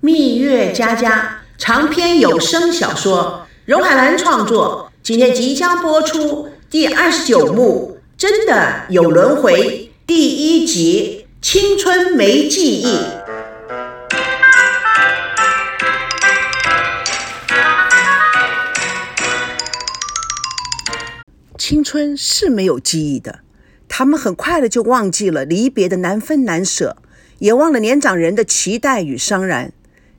蜜月佳佳长篇有声小说，荣海兰创作，今天即将播出第二十九幕，真的有轮回，第一集，青春没记忆。青春是没有记忆的，他们很快的就忘记了离别的难分难舍，也忘了年长人的期待与伤然。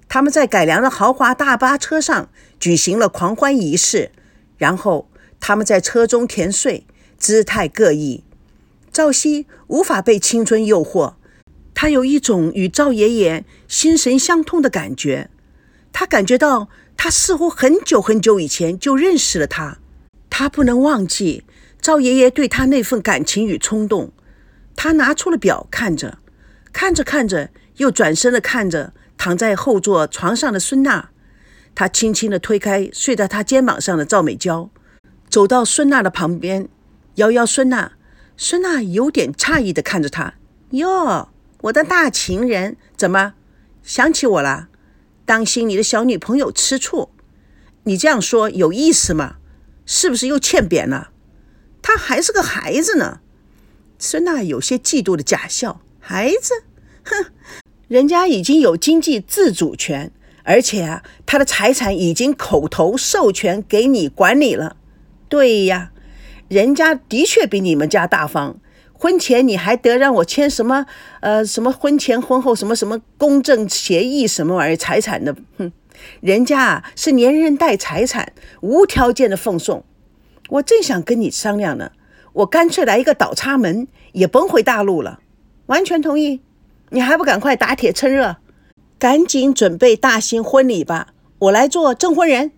他们在改良的豪华大巴车上举行了狂欢仪式，然后他们在车中甜睡，姿态各异。赵熙无法被青春诱惑，他有一种与赵爷爷心神相通的感觉，他感觉到他似乎很久很久以前就认识了他。他不能忘记赵爷爷对他那份感情与冲动。他拿出了表，看着，看着看着，又转身的看着躺在后座床上的孙娜。他轻轻的推开睡在他肩膀上的赵美娇，走到孙娜的旁边，摇摇孙娜。孙娜有点诧异的看着他：“哟，我的大情人，怎么想起我了？当心你的小女朋友吃醋。你这样说有意思吗？”是不是又欠扁了？她还是个孩子呢。孙娜有些嫉妒的假笑：“孩子，哼，人家已经有经济自主权，而且啊，他的财产已经口头授权给你管理了。对呀，人家的确比你们家大方。婚前你还得让我签什么呃什么婚前婚后什么什么公证协议什么玩意儿财产的，哼。”人家啊是连人带财产，无条件的奉送。我正想跟你商量呢，我干脆来一个倒插门，也甭回大陆了。完全同意。你还不赶快打铁趁热，赶紧准备大型婚礼吧。我来做证婚人。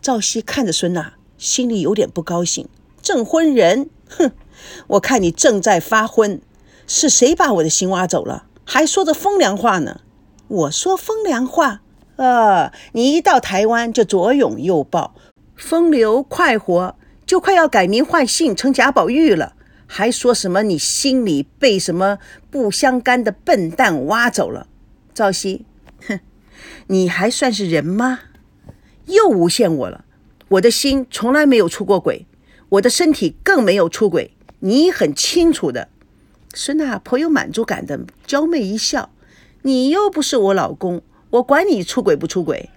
赵熙看着孙娜，心里有点不高兴。证婚人，哼，我看你正在发昏。是谁把我的心挖走了？还说着风凉话呢？我说风凉话。呃，你一到台湾就左拥右抱，风流快活，就快要改名换姓成贾宝玉了，还说什么你心里被什么不相干的笨蛋挖走了？赵熙，哼，你还算是人吗？又诬陷我了。我的心从来没有出过轨，我的身体更没有出轨，你很清楚的。孙娜颇有满足感的娇媚一笑，你又不是我老公。我管你出轨不出轨！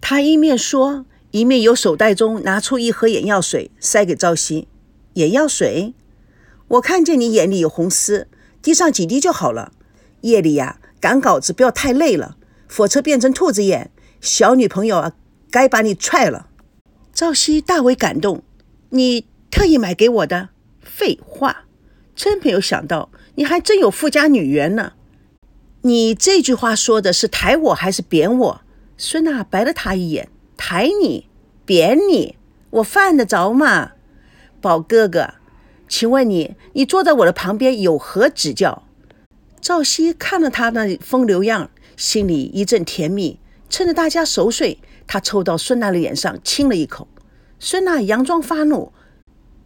她一面说，一面由手袋中拿出一盒眼药水，塞给赵熙。眼药水，我看见你眼里有红丝，滴上几滴就好了。夜里呀，赶稿子不要太累了，火车变成兔子眼，小女朋友啊，该把你踹了。赵熙大为感动，你特意买给我的？废话，真没有想到你还真有富家女缘呢。你这句话说的是抬我还是贬我？孙娜白了他一眼，抬你，贬你，我犯得着吗？宝哥哥，请问你，你坐在我的旁边有何指教？赵熙看了他那风流样，心里一阵甜蜜。趁着大家熟睡，他凑到孙娜的脸上亲了一口。孙娜佯装发怒，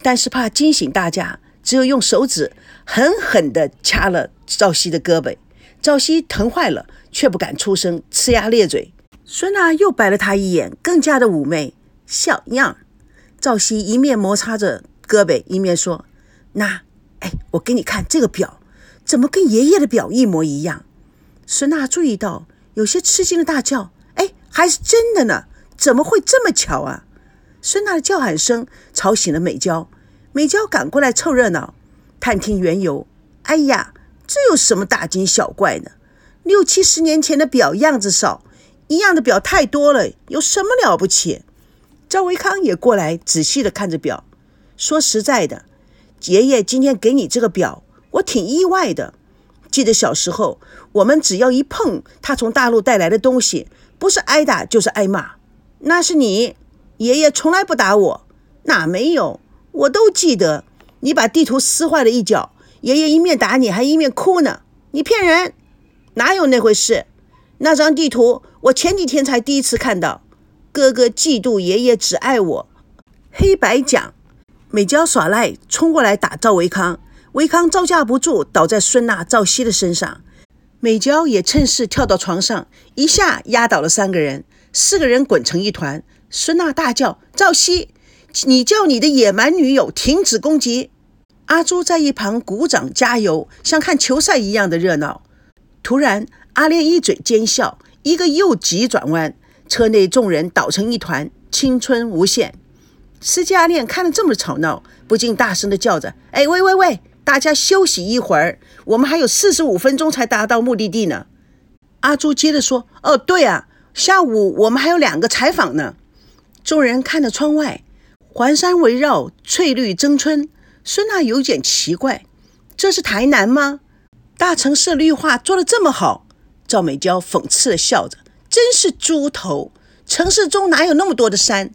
但是怕惊醒大家，只有用手指狠狠地掐了赵熙的胳膊。赵熙疼坏了，却不敢出声，呲牙咧嘴。孙娜又白了他一眼，更加的妩媚，小样。赵熙一面摩擦着胳膊，一面说：“那，哎，我给你看这个表，怎么跟爷爷的表一模一样？”孙娜注意到，有些吃惊的大叫：“哎，还是真的呢？怎么会这么巧啊？”孙娜的叫喊声吵醒了美娇，美娇赶过来凑热闹，探听缘由。哎呀！这有什么大惊小怪呢？六七十年前的表样子少，一样的表太多了，有什么了不起？赵维康也过来仔细的看着表，说实在的，爷爷今天给你这个表，我挺意外的。记得小时候，我们只要一碰他从大陆带来的东西，不是挨打就是挨骂。那是你爷爷从来不打我，哪没有？我都记得，你把地图撕坏了一角。爷爷一面打你，还一面哭呢。你骗人，哪有那回事？那张地图我前几天才第一次看到。哥哥嫉妒爷爷只爱我，黑白讲。美娇耍赖，冲过来打赵维康。维康招架不住，倒在孙娜、赵熙的身上。美娇也趁势跳到床上，一下压倒了三个人，四个人滚成一团。孙娜大叫：“赵熙，你叫你的野蛮女友停止攻击！”阿朱在一旁鼓掌加油，像看球赛一样的热闹。突然，阿莲一嘴奸笑，一个右急转弯，车内众人倒成一团，青春无限。司机阿莲看了这么吵闹，不禁大声的叫着：“哎，喂喂喂！”大家休息一会儿，我们还有四十五分钟才达到目的地呢。阿朱接着说：“哦，对啊，下午我们还有两个采访呢。”众人看着窗外，环山围绕，翠绿争春。孙娜有点奇怪：“这是台南吗？大城市绿化做得这么好？”赵美娇讽刺的笑着：“真是猪头！城市中哪有那么多的山？”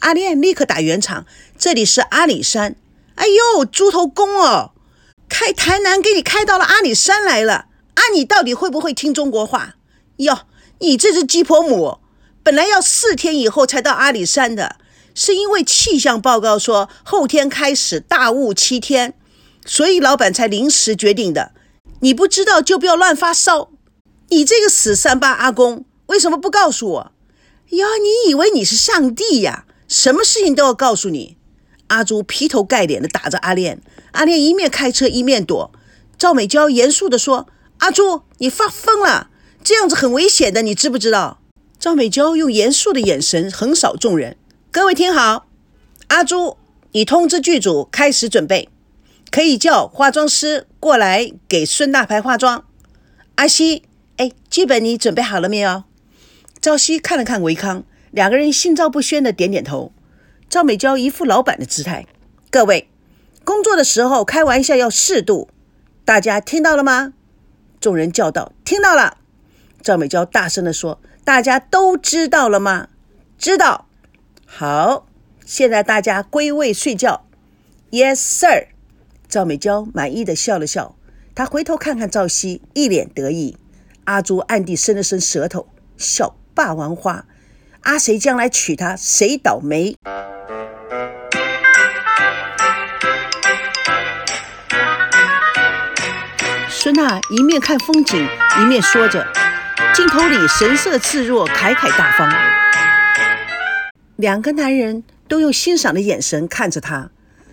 阿莲立刻打圆场：“这里是阿里山。”哎呦，猪头公哦！开台南给你开到了阿里山来了，啊，你到底会不会听中国话？哟，你这只鸡婆母，本来要四天以后才到阿里山的，是因为气象报告说后天开始大雾七天，所以老板才临时决定的。你不知道就不要乱发烧。你这个死三八阿公，为什么不告诉我？哟，你以为你是上帝呀？什么事情都要告诉你。阿朱劈头盖脸的打着阿莲。阿莲一面开车一面躲，赵美娇严肃地说：“阿朱，你发疯了，这样子很危险的，你知不知道？”赵美娇用严肃的眼神横扫众人：“各位听好，阿朱，你通知剧组开始准备，可以叫化妆师过来给孙大牌化妆。阿西，哎，剧本你准备好了没有？”赵熙看了看维康，两个人心照不宣的点点头。赵美娇一副老板的姿态：“各位。”工作的时候开玩笑要适度，大家听到了吗？众人叫道：“听到了。”赵美娇大声地说：“大家都知道了吗？”“知道。”“好，现在大家归位睡觉。”“Yes, sir。”赵美娇满意的笑了笑，她回头看看赵熙，一脸得意。阿朱暗地伸了伸舌头，笑：“霸王花，阿谁将来娶她，谁倒霉。”孙娜一面看风景，一面说着，镜头里神色自若，侃侃大方。两个男人都用欣赏的眼神看着她。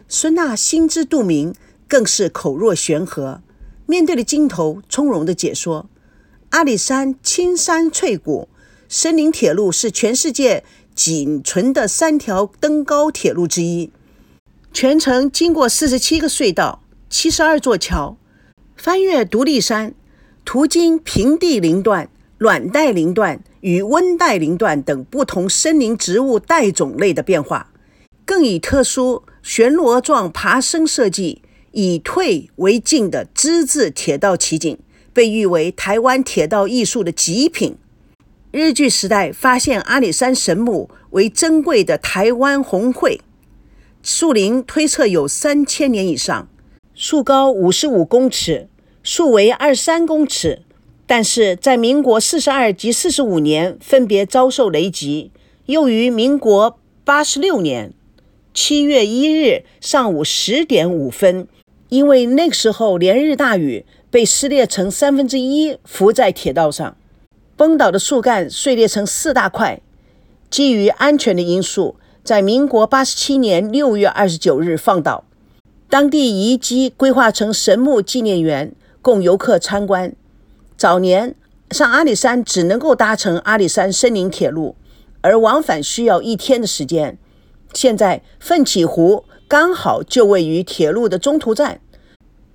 孙娜心知肚明，更是口若悬河，面对着镜头从容的解说：阿里山青山翠谷，森林铁路是全世界仅存的三条登高铁路之一，全程经过四十七个隧道，七十二座桥。翻越独立山，途经平地林段、暖带林段与温带林段等不同森林植物带种类的变化，更以特殊旋螺状爬升设计、以退为进的之字铁道奇景，被誉为台湾铁道艺术的极品。日据时代发现阿里山神木为珍贵的台湾红桧，树龄推测有三千年以上，树高五十五公尺。树为二三公尺，但是在民国四十二及四十五年分别遭受雷击，又于民国八十六年七月一日上午十点五分，因为那个时候连日大雨，被撕裂成三分之一，浮在铁道上。崩倒的树干碎裂成四大块。基于安全的因素，在民国八十七年六月二十九日放倒。当地遗迹规划成神木纪念园。供游客参观。早年上阿里山只能够搭乘阿里山森林铁路，而往返需要一天的时间。现在奋起湖刚好就位于铁路的中途站，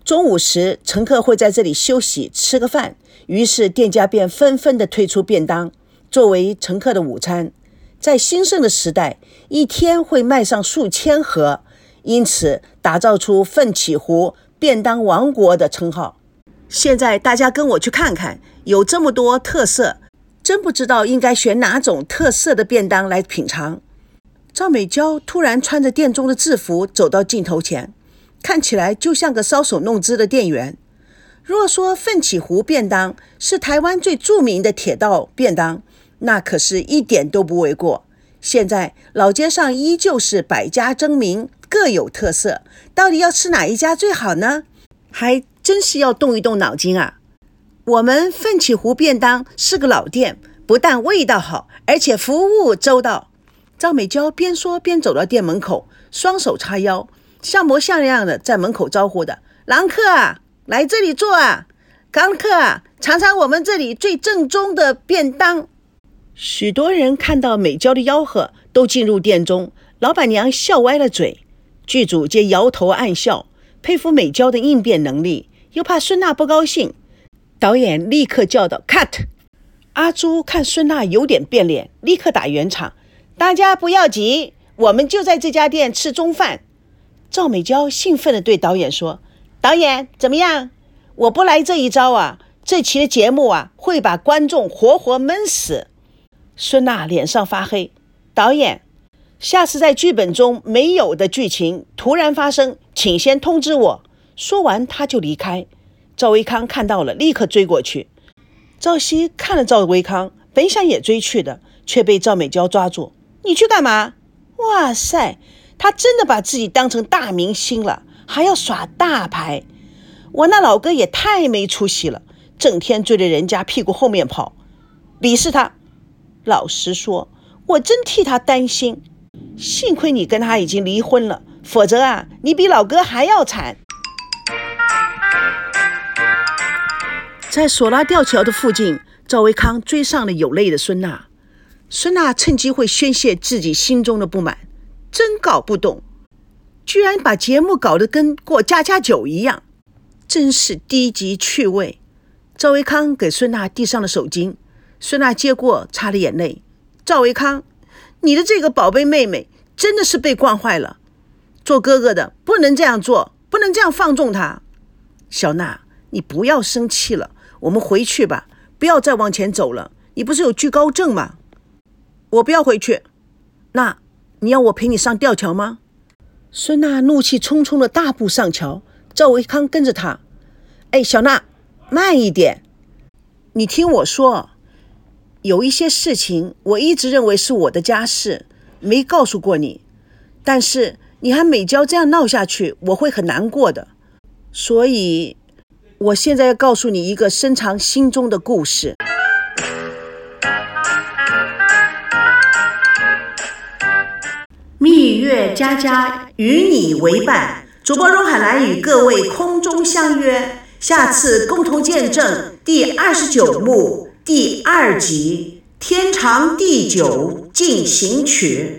中午时乘客会在这里休息吃个饭，于是店家便纷纷的推出便当作为乘客的午餐。在兴盛的时代，一天会卖上数千盒，因此打造出奋起湖便当王国的称号。现在大家跟我去看看，有这么多特色，真不知道应该选哪种特色的便当来品尝。赵美娇突然穿着店中的制服走到镜头前，看起来就像个搔首弄姿的店员。若说奋起湖便当是台湾最著名的铁道便当，那可是一点都不为过。现在老街上依旧是百家争鸣，各有特色，到底要吃哪一家最好呢？还。真是要动一动脑筋啊！我们奋起湖便当是个老店，不但味道好，而且服务周到。赵美娇边说边走到店门口，双手叉腰，像模像样的在门口招呼的：“郎客啊，来这里坐啊！刚客啊，尝尝我们这里最正宗的便当。”许多人看到美娇的吆喝，都进入店中。老板娘笑歪了嘴，剧组皆摇头暗笑，佩服美娇的应变能力，又怕孙娜不高兴。导演立刻叫道：“Cut！” 阿朱看孙娜有点变脸，立刻打圆场：“大家不要急，我们就在这家店吃中饭。”赵美娇兴奋地对导演说：“导演怎么样？我不来这一招啊，这期的节目啊会把观众活活闷死。”孙娜脸上发黑：“导演，下次在剧本中没有的剧情突然发生，请先通知我。”说完，他就离开。赵维康看到了，立刻追过去。赵熙看了赵维康，本想也追去的，却被赵美娇抓住。你去干嘛？哇塞，他真的把自己当成大明星了，还要耍大牌。我那老哥也太没出息了，整天追着人家屁股后面跑。鄙视他。老实说，我真替他担心。幸亏你跟他已经离婚了，否则啊，你比老哥还要惨。在索拉吊桥的附近，赵维康追上了有泪的孙娜。孙娜趁机会宣泄自己心中的不满，真搞不懂，居然把节目搞得跟过家家酒一样，真是低级趣味。赵维康给孙娜递上了手巾，孙娜接过，擦了眼泪。赵维康，你的这个宝贝妹妹真的是被惯坏了，做哥哥的不能这样做，不能这样放纵她。小娜，你不要生气了。我们回去吧，不要再往前走了。你不是有惧高症吗？我不要回去。那你要我陪你上吊桥吗？孙娜怒气冲冲的大步上桥，赵维康跟着她。哎，小娜，慢一点。你听我说，有一些事情我一直认为是我的家事，没告诉过你。但是你和美娇这样闹下去，我会很难过的。所以。我现在要告诉你一个深藏心中的故事。蜜月佳佳与你为伴，主播荣海兰与各位空中相约，下次共同见证第二十九幕第二集《天长地久进行曲》。